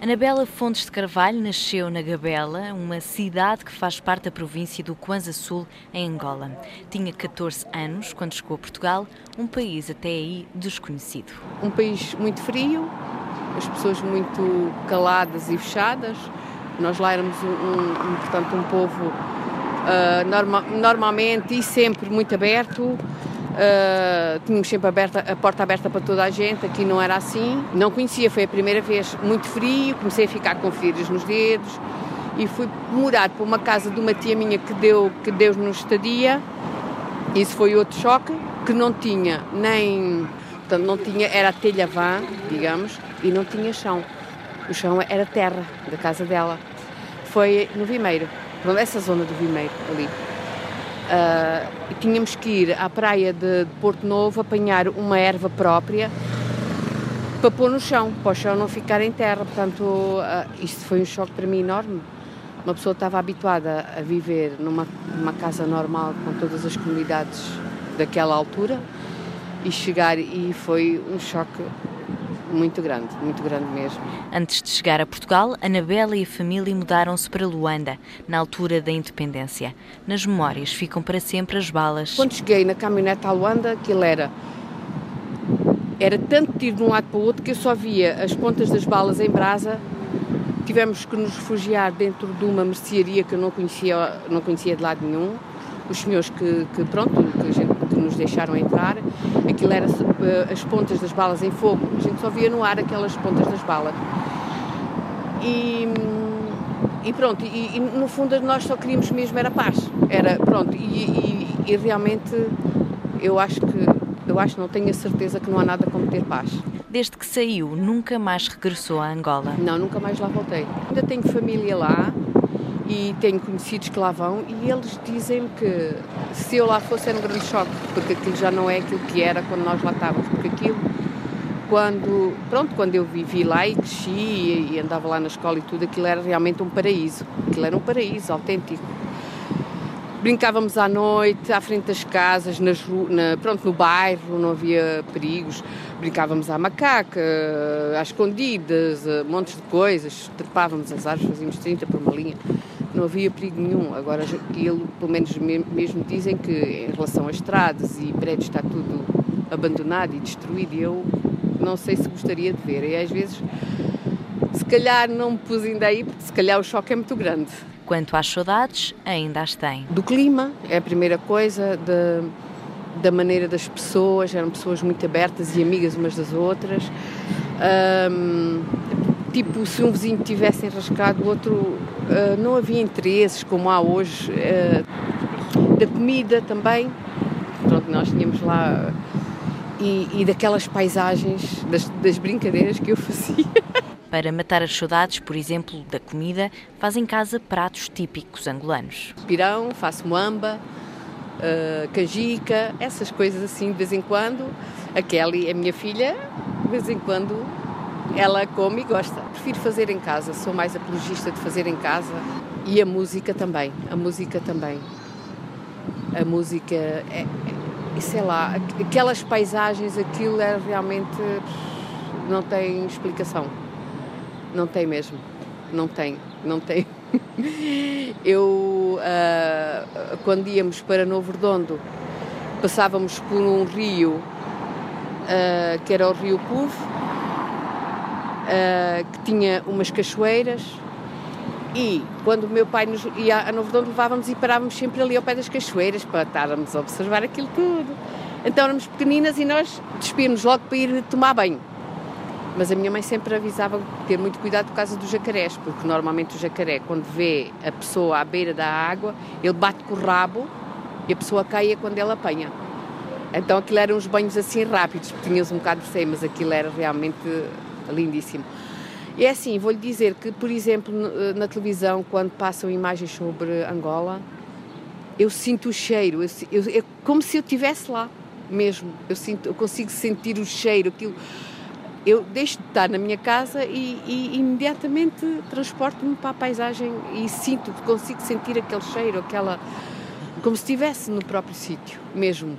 Anabela Fontes de Carvalho nasceu na Gabela, uma cidade que faz parte da província do Kwanza Sul, em Angola. Tinha 14 anos quando chegou a Portugal, um país até aí desconhecido. Um país muito frio, as pessoas muito caladas e fechadas. Nós lá éramos, um, um portanto, um povo uh, norma, normalmente e sempre muito aberto, Uh, tínhamos sempre aberta, a porta aberta para toda a gente, aqui não era assim. Não conhecia, foi a primeira vez, muito frio, comecei a ficar com feridas nos dedos e fui morar para uma casa de uma tia minha que deu que deu nos estadia. Isso foi outro choque, que não tinha nem, portanto, não tinha, era telha vã, digamos, e não tinha chão. O chão era terra da casa dela. Foi no Vimeiro, essa zona do Vimeiro ali. Uh, tínhamos que ir à praia de, de, Porto Novo apanhar uma erva própria para pôr no chão, para o chão não ficar em terra. Portanto, uh, isto foi um choque para mim enorme. Uma pessoa estava habituada a viver numa, numa casa normal com todas as comunidades daquela altura e chegar e foi um choque muito grande, muito grande mesmo. Antes de chegar a Portugal, Anabela e a família mudaram-se para Luanda, na altura da independência. Nas memórias ficam para sempre as balas. Quando cheguei na caminhonete a Luanda, aquilo era era tanto tiro de um lado para o outro que eu só via as pontas das balas em brasa. Tivemos que nos refugiar dentro de uma mercearia que eu não conhecia, não conhecia de lado nenhum. Os senhores que, que pronto, que a gente que nos deixaram entrar, aquilo era eh, as pontas das balas em fogo, a gente só via no ar aquelas pontas das balas. E, e pronto, e, e, no fundo nós só queríamos mesmo era paz, era pronto, e, e, realmente eu acho que eu acho, não tenho a certeza que não há nada como ter paz. Desde que saiu, nunca mais regressou a Angola? Não, nunca mais lá voltei. Ainda tenho família lá, e tenho conhecidos que lá vão e eles dizem que se eu lá fosse era um grande choque, porque aquilo já não é aquilo que era quando nós lá estávamos, porque aquilo quando, pronto, quando eu vivi lá e cresci e, andava lá na escola e tudo, aquilo era realmente um paraíso, aquilo era um paraíso autêntico. Brincávamos à noite, à frente das casas, nas, na, pronto, no bairro, não havia perigos. Brincávamos à macaca, às escondidas, montes de coisas. Trepávamos as árvores, fazíamos 30 por uma linha não havia perigo nenhum. Agora, aquilo, pelo menos mesmo dizem que em relação a estradas e prédios está tudo abandonado e destruído e eu não sei se gostaria de ver. E às vezes, se calhar não me pus ainda aí, porque se calhar o choque é muito grande. Quanto às saudades, ainda as tem. Do clima, é a primeira coisa, de, da maneira das pessoas, eram pessoas muito abertas e amigas umas das outras. Um, tipo, se um vizinho tivesse enrascado, o outro uh, não havia interesses como há hoje. Uh, da comida também, pronto, nós tínhamos lá. E, e daquelas paisagens, das, das brincadeiras que eu fazia. Para matar as saudades, por exemplo, da comida, faz em casa pratos típicos angolanos. Pirão, faço moamba, uh, canjica, essas coisas assim de vez em quando. A Kelly, a minha filha, de vez em quando ela come e gosta. Prefiro fazer em casa, sou mais apologista de fazer em casa. E a música também, a música também. A música, é, é, sei lá, aquelas paisagens, aquilo é realmente. não tem explicação. Não tem mesmo. Não tem, não tem. Eu, uh, quando íamos para Novo Redondo, passávamos por um rio uh, que era o Rio Puvo uh, que tinha umas cachoeiras e quando o meu pai nos ia a Novo Dono levávamos e parávamos sempre ali ao pé das cachoeiras para estarmos a observar aquilo tudo. Então éramos pequeninas e nós despíamos logo para ir tomar banho. Mas a minha mãe sempre avisava ter muito cuidado por causa dos jacarés, porque normalmente o jacaré, quando vê a pessoa à beira da água, ele bate com o rabo e a pessoa caia quando ele apanha. Então aquilo eram uns banhos assim rápidos, porque tinhas um bocado de receio, mas aquilo era realmente lindíssimo. E é assim, vou-lhe dizer que, por exemplo, eh, na televisão, quando passam imagens sobre Angola, eu sinto o cheiro, eu, eu, é como se eu estivesse lá mesmo. Eu, sinto, eu consigo sentir o cheiro, aquilo. Eu deixo de estar na minha casa e, e imediatamente transporto-me para a paisagem e sinto, consigo sentir aquele cheiro, aquela. como se estivesse no próprio sítio, mesmo.